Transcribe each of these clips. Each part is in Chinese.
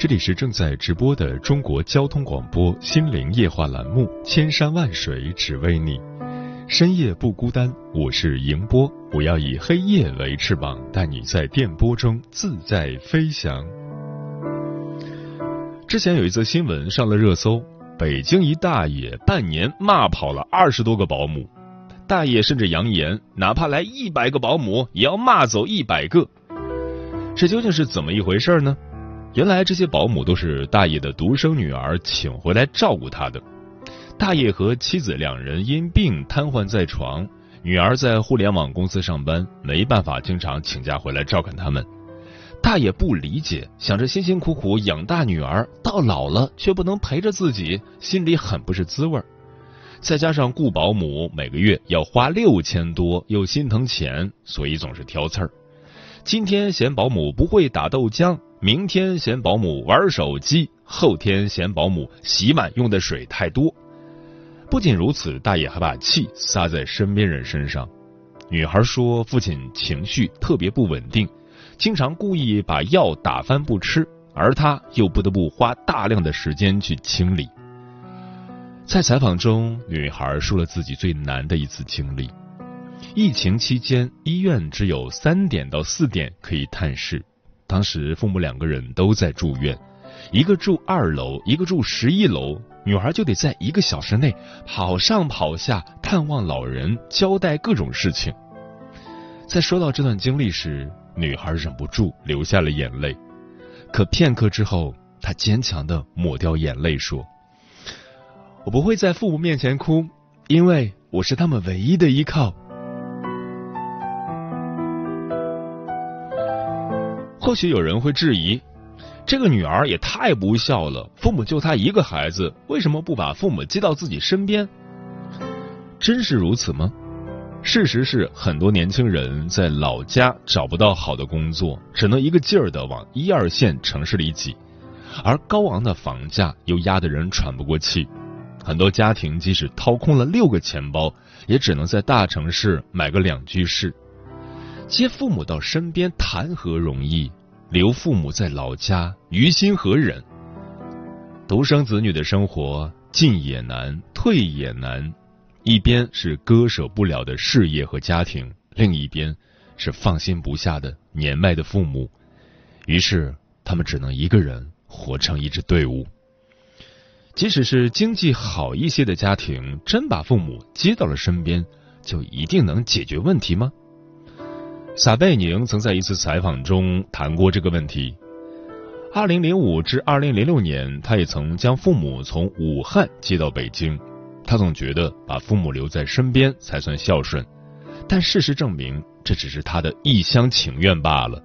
这里是正在直播的中国交通广播心灵夜话栏目《千山万水只为你》，深夜不孤单，我是迎波，我要以黑夜为翅膀，带你在电波中自在飞翔。之前有一则新闻上了热搜，北京一大爷半年骂跑了二十多个保姆，大爷甚至扬言，哪怕来一百个保姆，也要骂走一百个。这究竟是怎么一回事呢？原来这些保姆都是大爷的独生女儿请回来照顾他的。大爷和妻子两人因病瘫痪在床，女儿在互联网公司上班，没办法经常请假回来照看他们。大爷不理解，想着辛辛苦苦养大女儿，到老了却不能陪着自己，心里很不是滋味儿再加上雇保姆每个月要花六千多，又心疼钱，所以总是挑刺儿。今天嫌保姆不会打豆浆，明天嫌保姆玩手机，后天嫌保姆洗碗用的水太多。不仅如此，大爷还把气撒在身边人身上。女孩说，父亲情绪特别不稳定，经常故意把药打翻不吃，而他又不得不花大量的时间去清理。在采访中，女孩说了自己最难的一次经历。疫情期间，医院只有三点到四点可以探视。当时父母两个人都在住院，一个住二楼，一个住十一楼，女孩就得在一个小时内跑上跑下探望老人，交代各种事情。在说到这段经历时，女孩忍不住流下了眼泪。可片刻之后，她坚强的抹掉眼泪，说：“我不会在父母面前哭，因为我是他们唯一的依靠。”或许有人会质疑，这个女儿也太不孝了，父母就她一个孩子，为什么不把父母接到自己身边？真是如此吗？事实是，很多年轻人在老家找不到好的工作，只能一个劲儿的往一二线城市里挤，而高昂的房价又压得人喘不过气。很多家庭即使掏空了六个钱包，也只能在大城市买个两居室。接父母到身边谈何容易？留父母在老家，于心何忍？独生子女的生活进也难，退也难。一边是割舍不了的事业和家庭，另一边是放心不下的年迈的父母。于是，他们只能一个人活成一支队伍。即使是经济好一些的家庭，真把父母接到了身边，就一定能解决问题吗？撒贝宁曾在一次采访中谈过这个问题。二零零五至二零零六年，他也曾将父母从武汉接到北京。他总觉得把父母留在身边才算孝顺，但事实证明，这只是他的一厢情愿罢了。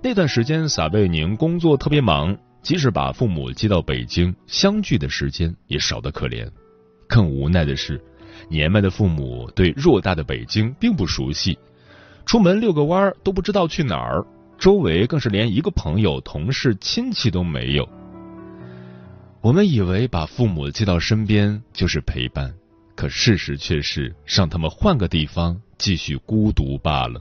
那段时间，撒贝宁工作特别忙，即使把父母接到北京，相聚的时间也少得可怜。更无奈的是，年迈的父母对偌大的北京并不熟悉。出门遛个弯儿都不知道去哪儿，周围更是连一个朋友、同事、亲戚都没有。我们以为把父母接到身边就是陪伴，可事实却是让他们换个地方继续孤独罢了。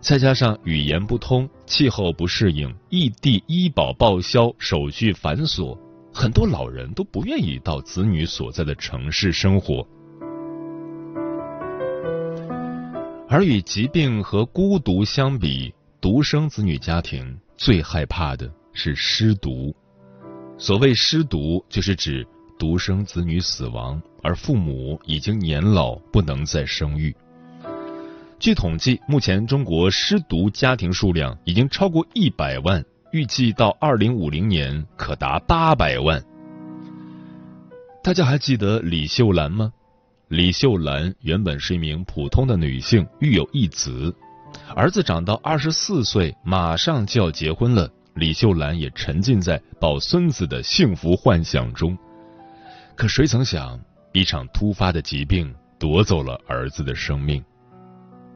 再加上语言不通、气候不适应、异地医保报销手续繁琐，很多老人都不愿意到子女所在的城市生活。而与疾病和孤独相比，独生子女家庭最害怕的是失独。所谓失独，就是指独生子女死亡，而父母已经年老，不能再生育。据统计，目前中国失独家庭数量已经超过一百万，预计到二零五零年可达八百万。大家还记得李秀兰吗？李秀兰原本是一名普通的女性，育有一子，儿子长到二十四岁，马上就要结婚了。李秀兰也沉浸在抱孙子的幸福幻想中，可谁曾想，一场突发的疾病夺走了儿子的生命。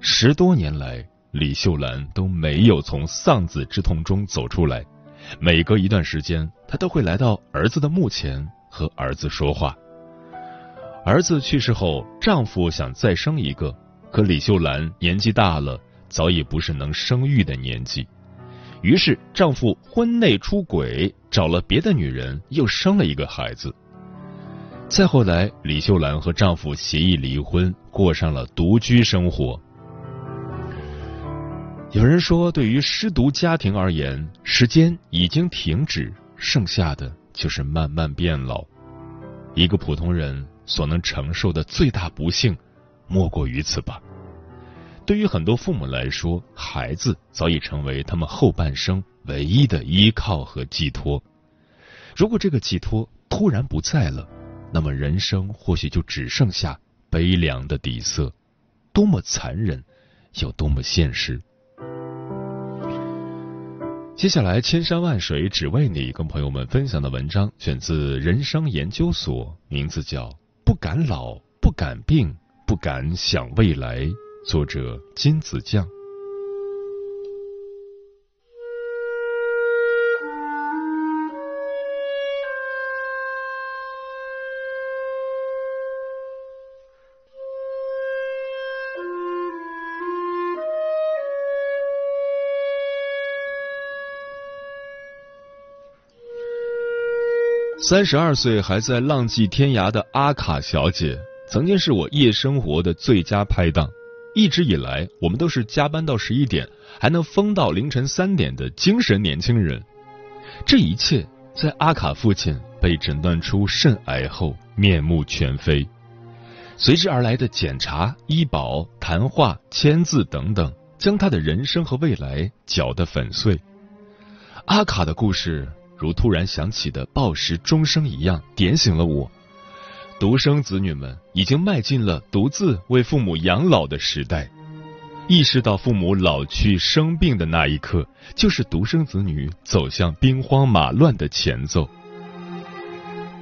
十多年来，李秀兰都没有从丧子之痛中走出来。每隔一段时间，她都会来到儿子的墓前和儿子说话。儿子去世后，丈夫想再生一个，可李秀兰年纪大了，早已不是能生育的年纪。于是，丈夫婚内出轨，找了别的女人，又生了一个孩子。再后来，李秀兰和丈夫协议离婚，过上了独居生活。有人说，对于失独家庭而言，时间已经停止，剩下的就是慢慢变老。一个普通人所能承受的最大不幸，莫过于此吧。对于很多父母来说，孩子早已成为他们后半生唯一的依靠和寄托。如果这个寄托突然不在了，那么人生或许就只剩下悲凉的底色。多么残忍，有多么现实。接下来，千山万水只为你，跟朋友们分享的文章选自人生研究所，名字叫《不敢老，不敢病，不敢想未来》。作者金子酱。三十二岁还在浪迹天涯的阿卡小姐，曾经是我夜生活的最佳拍档。一直以来，我们都是加班到十一点，还能疯到凌晨三点的精神年轻人。这一切在阿卡父亲被诊断出肾癌后面目全非，随之而来的检查、医保、谈话、签字等等，将他的人生和未来搅得粉碎。阿卡的故事如突然响起的报时钟声一样，点醒了我。独生子女们已经迈进了独自为父母养老的时代，意识到父母老去生病的那一刻，就是独生子女走向兵荒马乱的前奏。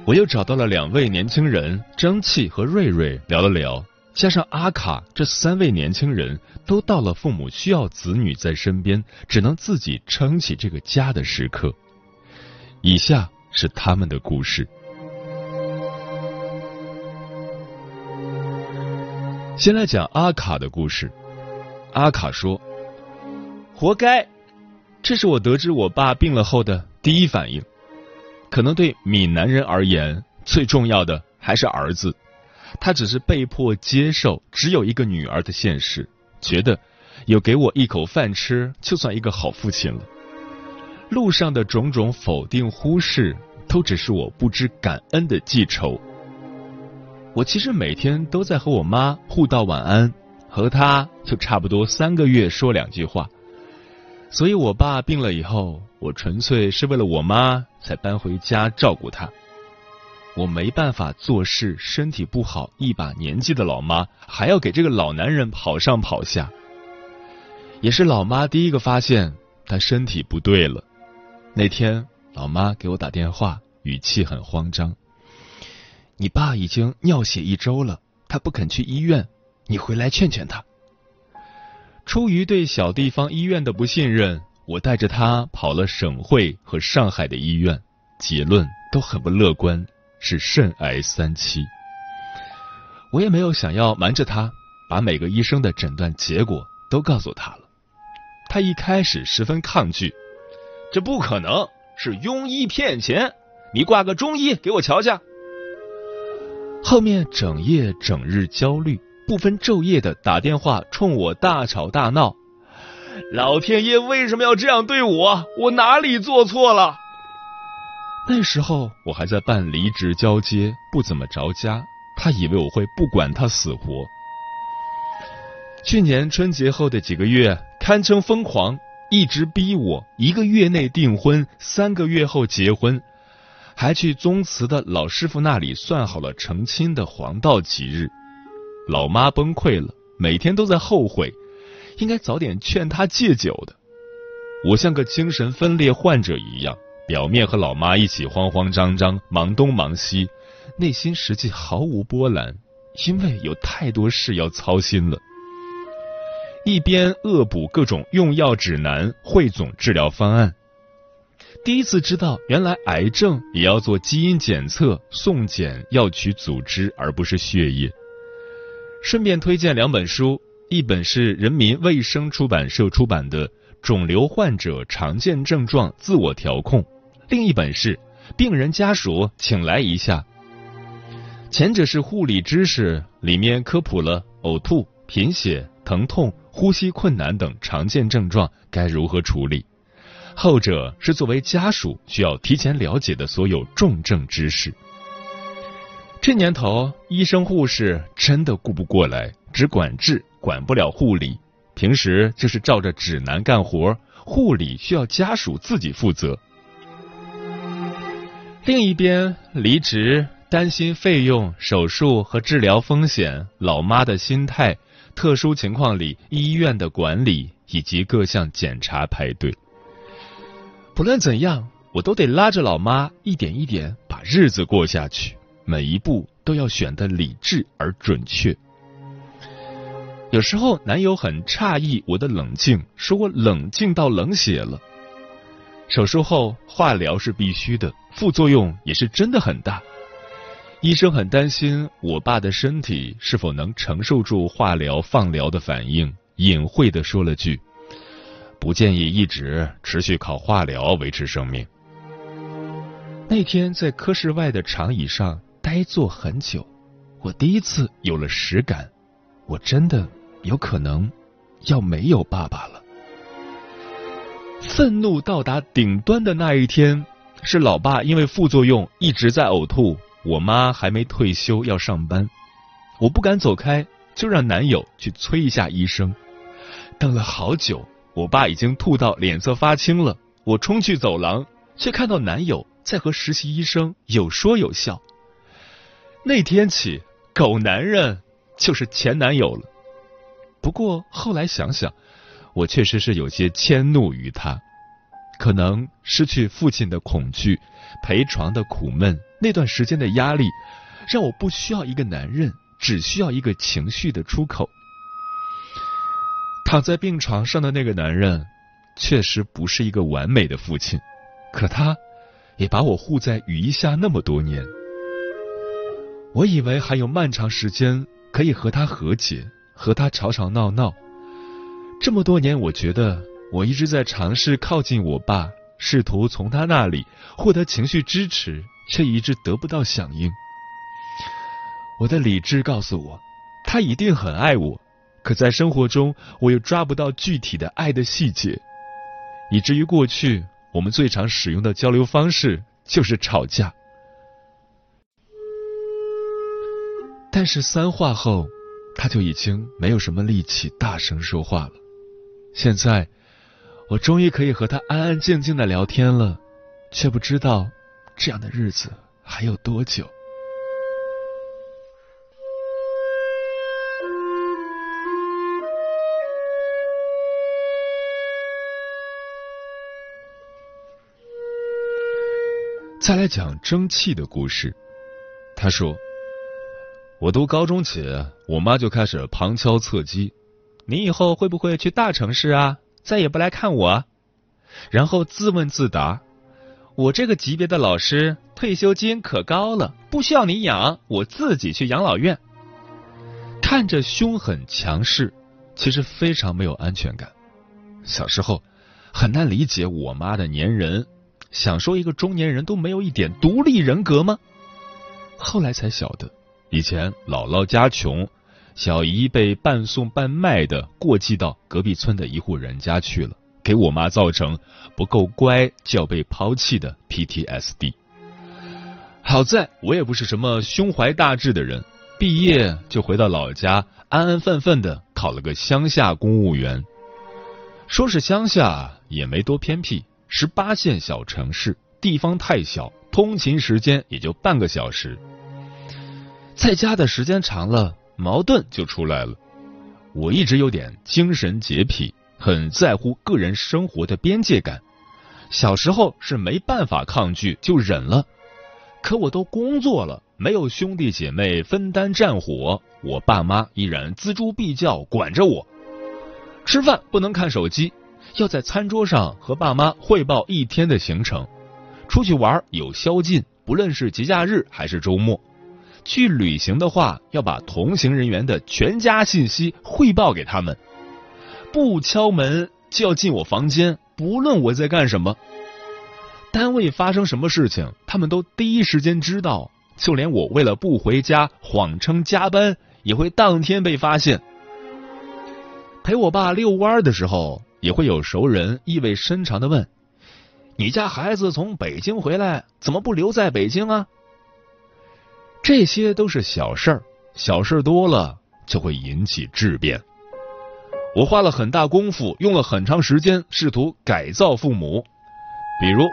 我又找到了两位年轻人，蒸汽和瑞瑞聊了聊，加上阿卡，这三位年轻人都到了父母需要子女在身边，只能自己撑起这个家的时刻。以下是他们的故事。先来讲阿卡的故事。阿卡说：“活该，这是我得知我爸病了后的第一反应。可能对闽南人而言，最重要的还是儿子。他只是被迫接受只有一个女儿的现实，觉得有给我一口饭吃，就算一个好父亲了。路上的种种否定、忽视，都只是我不知感恩的记仇。”我其实每天都在和我妈互道晚安，和她就差不多三个月说两句话。所以我爸病了以后，我纯粹是为了我妈才搬回家照顾她。我没办法做事，身体不好，一把年纪的老妈还要给这个老男人跑上跑下。也是老妈第一个发现她身体不对了。那天老妈给我打电话，语气很慌张。你爸已经尿血一周了，他不肯去医院，你回来劝劝他。出于对小地方医院的不信任，我带着他跑了省会和上海的医院，结论都很不乐观，是肾癌三期。我也没有想要瞒着他，把每个医生的诊断结果都告诉他了。他一开始十分抗拒，这不可能是庸医骗钱，你挂个中医给我瞧瞧。后面整夜整日焦虑，不分昼夜的打电话冲我大吵大闹。老天爷为什么要这样对我？我哪里做错了？那时候我还在办离职交接，不怎么着家。他以为我会不管他死活。去年春节后的几个月堪称疯狂，一直逼我一个月内订婚，三个月后结婚，还去宗祠的老师傅那里算好了成亲的黄道吉日。老妈崩溃了，每天都在后悔，应该早点劝他戒酒的。我像个精神分裂患者一样。表面和老妈一起慌慌张张忙东忙西，内心实际毫无波澜，因为有太多事要操心了。一边恶补各种用药指南，汇总治疗方案。第一次知道，原来癌症也要做基因检测，送检要取组织而不是血液。顺便推荐两本书，一本是人民卫生出版社出版的《肿瘤患者常见症状自我调控》。另一本是病人家属请来一下，前者是护理知识，里面科普了呕吐、贫血、疼痛、呼吸困难等常见症状该如何处理；后者是作为家属需要提前了解的所有重症知识。这年头，医生护士真的顾不过来，只管治，管不了护理。平时就是照着指南干活，护理需要家属自己负责。另一边，离职担心费用、手术和治疗风险、老妈的心态、特殊情况里医院的管理以及各项检查排队。不论怎样，我都得拉着老妈一点一点把日子过下去，每一步都要选的理智而准确。有时候，男友很诧异我的冷静，说我冷静到冷血了。手术后化疗是必须的，副作用也是真的很大。医生很担心我爸的身体是否能承受住化疗、放疗的反应，隐晦的说了句：“不建议一直持续靠化疗维持生命。”那天在科室外的长椅上呆坐很久，我第一次有了实感，我真的有可能要没有爸爸了。愤怒到达顶端的那一天，是老爸因为副作用一直在呕吐，我妈还没退休要上班，我不敢走开，就让男友去催一下医生。等了好久，我爸已经吐到脸色发青了，我冲去走廊，却看到男友在和实习医生有说有笑。那天起，狗男人就是前男友了。不过后来想想。我确实是有些迁怒于他，可能失去父亲的恐惧，陪床的苦闷，那段时间的压力，让我不需要一个男人，只需要一个情绪的出口。躺在病床上的那个男人，确实不是一个完美的父亲，可他，也把我护在雨衣下那么多年。我以为还有漫长时间可以和他和解，和他吵吵闹闹。这么多年，我觉得我一直在尝试靠近我爸，试图从他那里获得情绪支持，却一直得不到响应。我的理智告诉我，他一定很爱我，可在生活中，我又抓不到具体的爱的细节，以至于过去我们最常使用的交流方式就是吵架。但是三话后，他就已经没有什么力气大声说话了。现在，我终于可以和他安安静静的聊天了，却不知道这样的日子还有多久。再来讲蒸汽的故事。他说：“我读高中起，我妈就开始旁敲侧击。”你以后会不会去大城市啊？再也不来看我？然后自问自答：我这个级别的老师退休金可高了，不需要你养，我自己去养老院。看着凶狠强势，其实非常没有安全感。小时候很难理解我妈的粘人，想说一个中年人都没有一点独立人格吗？后来才晓得，以前姥姥家穷。小姨被半送半卖的过继到隔壁村的一户人家去了，给我妈造成不够乖就要被抛弃的 PTSD。好在我也不是什么胸怀大志的人，毕业就回到老家，安安分分的考了个乡下公务员。说是乡下，也没多偏僻，十八线小城市，地方太小，通勤时间也就半个小时。在家的时间长了，矛盾就出来了。我一直有点精神洁癖，很在乎个人生活的边界感。小时候是没办法抗拒，就忍了。可我都工作了，没有兄弟姐妹分担战火，我爸妈依然锱铢必较管着我。吃饭不能看手机，要在餐桌上和爸妈汇报一天的行程。出去玩有宵禁，不论是节假日还是周末。去旅行的话，要把同行人员的全家信息汇报给他们。不敲门就要进我房间，不论我在干什么。单位发生什么事情，他们都第一时间知道。就连我为了不回家，谎称加班，也会当天被发现。陪我爸遛弯的时候，也会有熟人意味深长的问：“你家孩子从北京回来，怎么不留在北京啊？”这些都是小事儿，小事多了就会引起质变。我花了很大功夫，用了很长时间，试图改造父母。比如，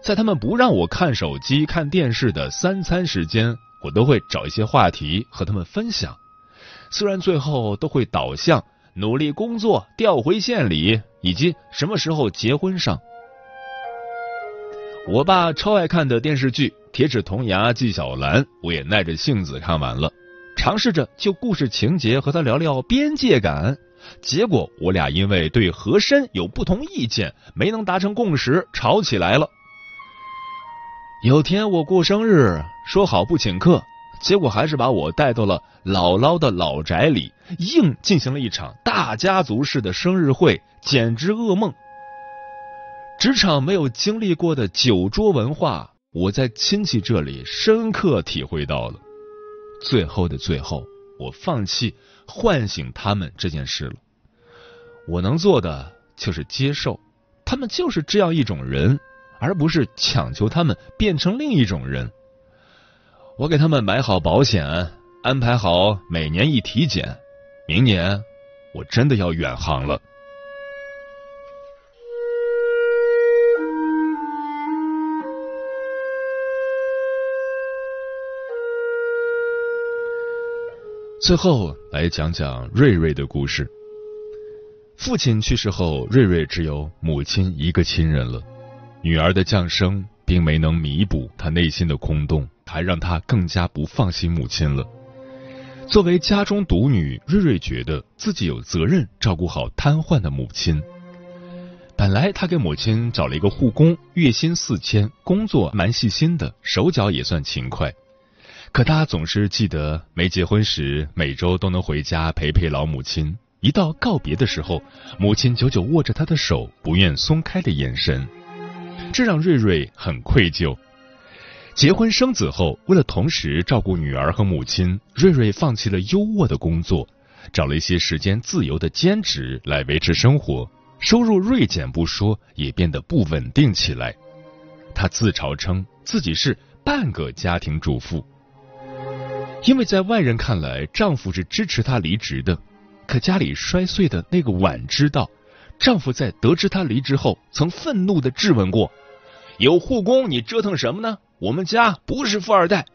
在他们不让我看手机、看电视的三餐时间，我都会找一些话题和他们分享。虽然最后都会导向努力工作、调回县里以及什么时候结婚上。我爸超爱看的电视剧。铁齿铜牙纪晓岚，我也耐着性子看完了，尝试着就故事情节和他聊聊边界感，结果我俩因为对和珅有不同意见，没能达成共识，吵起来了。有天我过生日，说好不请客，结果还是把我带到了姥姥的老宅里，硬进行了一场大家族式的生日会，简直噩梦。职场没有经历过的酒桌文化。我在亲戚这里深刻体会到了，最后的最后，我放弃唤醒他们这件事了。我能做的就是接受，他们就是这样一种人，而不是强求他们变成另一种人。我给他们买好保险，安排好每年一体检，明年我真的要远航了。最后来讲讲瑞瑞的故事。父亲去世后，瑞瑞只有母亲一个亲人了。女儿的降生并没能弥补他内心的空洞，还让他更加不放心母亲了。作为家中独女，瑞瑞觉得自己有责任照顾好瘫痪的母亲。本来他给母亲找了一个护工，月薪四千，工作蛮细心的，手脚也算勤快。可他总是记得没结婚时，每周都能回家陪陪老母亲。一到告别的时候，母亲久久握着他的手，不愿松开的眼神，这让瑞瑞很愧疚。结婚生子后，为了同时照顾女儿和母亲，瑞瑞放弃了优渥的工作，找了一些时间自由的兼职来维持生活。收入锐减不说，也变得不稳定起来。他自嘲称自己是半个家庭主妇。因为在外人看来，丈夫是支持她离职的，可家里摔碎的那个碗知道，丈夫在得知她离职后，曾愤怒的质问过：“有护工，你折腾什么呢？我们家不是富二代。”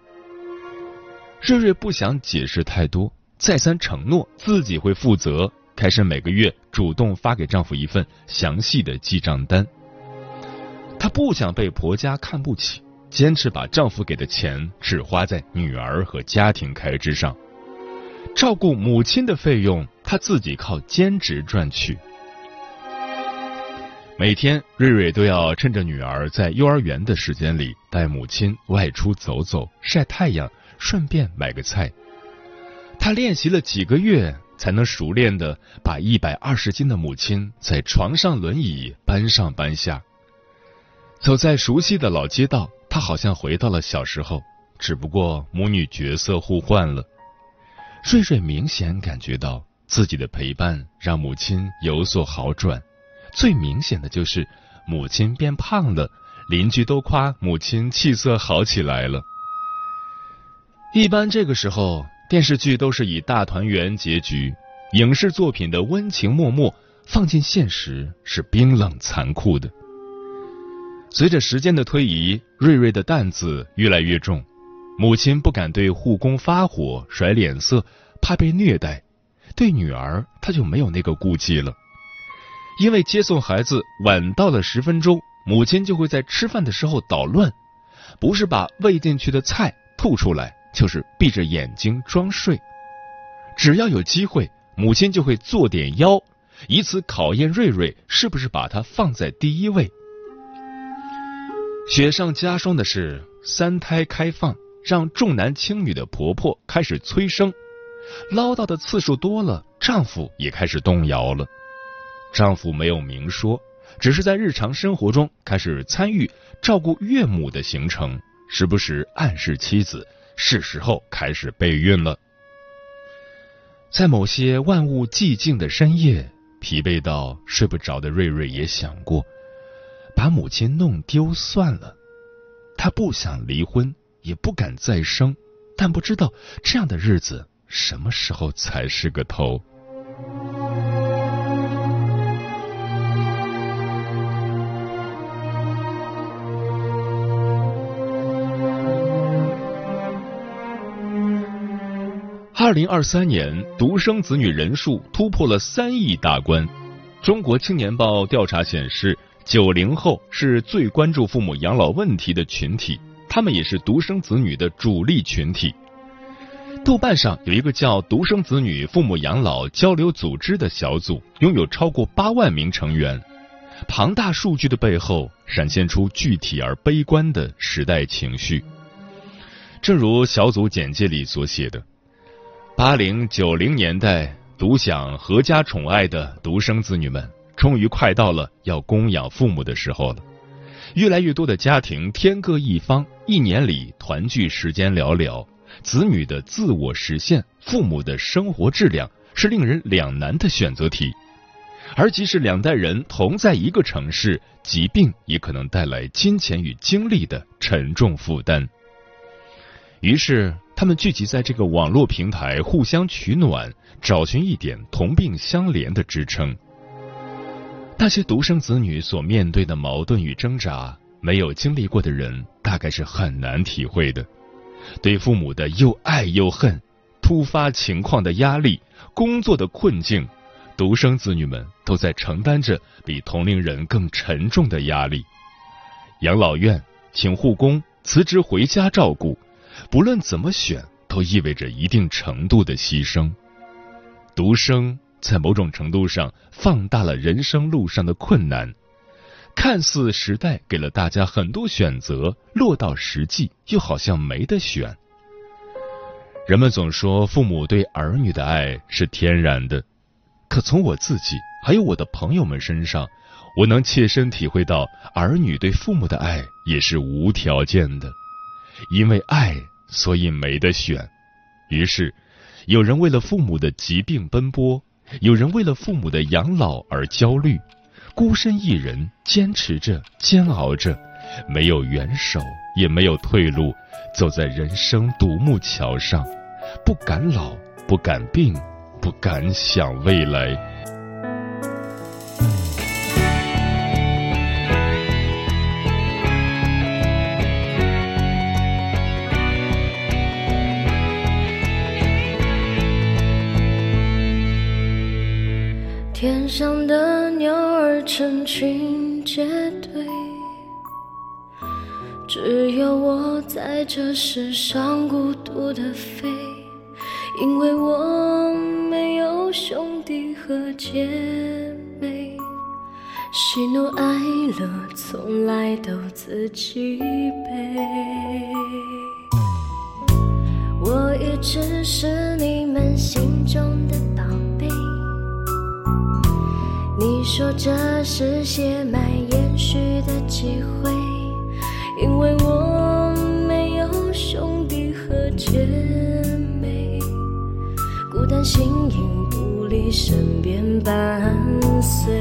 瑞瑞不想解释太多，再三承诺自己会负责，开始每个月主动发给丈夫一份详细的记账单。她不想被婆家看不起。坚持把丈夫给的钱只花在女儿和家庭开支上，照顾母亲的费用她自己靠兼职赚取。每天，瑞瑞都要趁着女儿在幼儿园的时间里带母亲外出走走、晒太阳，顺便买个菜。他练习了几个月，才能熟练的把一百二十斤的母亲在床上轮椅搬上搬下。走在熟悉的老街道。他好像回到了小时候，只不过母女角色互换了。睡睡明显感觉到自己的陪伴让母亲有所好转，最明显的就是母亲变胖了，邻居都夸母亲气色好起来了。一般这个时候，电视剧都是以大团圆结局，影视作品的温情脉脉放进现实是冰冷残酷的。随着时间的推移，瑞瑞的担子越来越重，母亲不敢对护工发火、甩脸色，怕被虐待；对女儿，她就没有那个顾忌了。因为接送孩子晚到了十分钟，母亲就会在吃饭的时候捣乱，不是把喂进去的菜吐出来。就是闭着眼睛装睡，只要有机会，母亲就会做点妖，以此考验瑞瑞是不是把他放在第一位。雪上加霜的是，三胎开放让重男轻女的婆婆开始催生，唠叨的次数多了，丈夫也开始动摇了。丈夫没有明说，只是在日常生活中开始参与照顾岳母的行程，时不时暗示妻子。是时候开始备孕了。在某些万物寂静的深夜，疲惫到睡不着的瑞瑞也想过，把母亲弄丢算了。他不想离婚，也不敢再生，但不知道这样的日子什么时候才是个头。二零二三年，独生子女人数突破了三亿大关。中国青年报调查显示，九零后是最关注父母养老问题的群体，他们也是独生子女的主力群体。豆瓣上有一个叫“独生子女父母养老交流组织”的小组，拥有超过八万名成员。庞大数据的背后，闪现出具体而悲观的时代情绪。正如小组简介里所写的。八零九零年代独享阖家宠爱的独生子女们，终于快到了要供养父母的时候了。越来越多的家庭天各一方，一年里团聚时间寥寥，子女的自我实现、父母的生活质量是令人两难的选择题。而即使两代人同在一个城市，疾病也可能带来金钱与精力的沉重负担。于是。他们聚集在这个网络平台，互相取暖，找寻一点同病相怜的支撑。那些独生子女所面对的矛盾与挣扎，没有经历过的人大概是很难体会的。对父母的又爱又恨，突发情况的压力，工作的困境，独生子女们都在承担着比同龄人更沉重的压力。养老院，请护工，辞职回家照顾。不论怎么选，都意味着一定程度的牺牲。独生在某种程度上放大了人生路上的困难。看似时代给了大家很多选择，落到实际又好像没得选。人们总说父母对儿女的爱是天然的，可从我自己还有我的朋友们身上，我能切身体会到儿女对父母的爱也是无条件的。因为爱，所以没得选。于是，有人为了父母的疾病奔波，有人为了父母的养老而焦虑，孤身一人坚持着、煎熬着，没有援手，也没有退路，走在人生独木桥上，不敢老，不敢病，不敢想未来。成群结队，只有我在这世上孤独的飞，因为我没有兄弟和姐妹，喜怒哀乐从来都自己背。我一直是你们心中的宝。你说这是血脉延续的机会，因为我没有兄弟和姐妹，孤单形影不离身边伴随。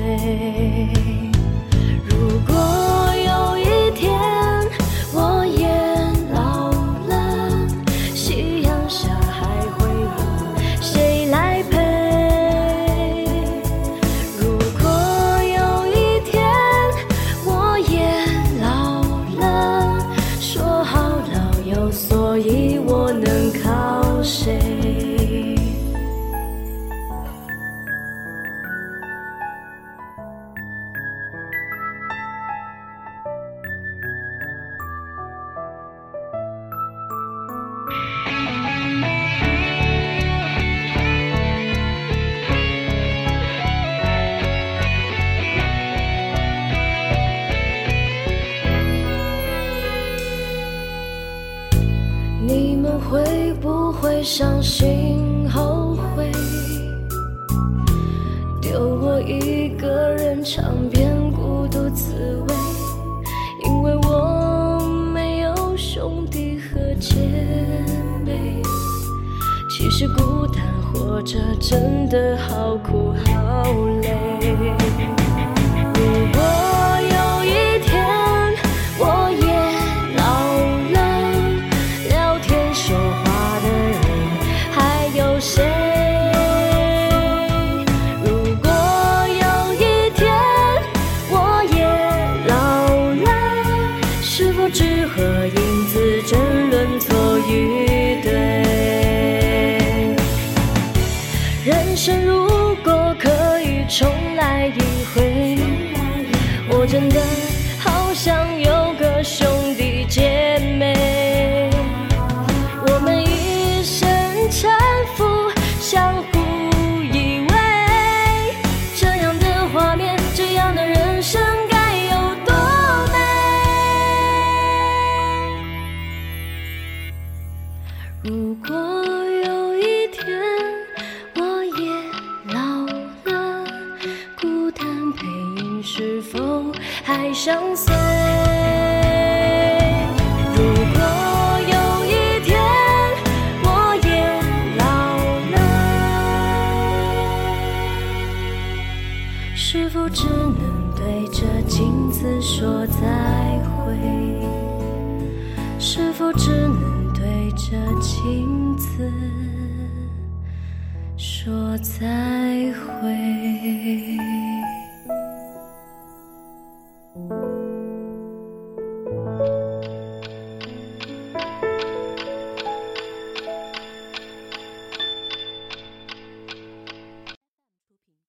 如果有一天我也老了孤单背影是否还相随如果有一天我也老了是否只能对着镜子说再会？是否只能着镜子说再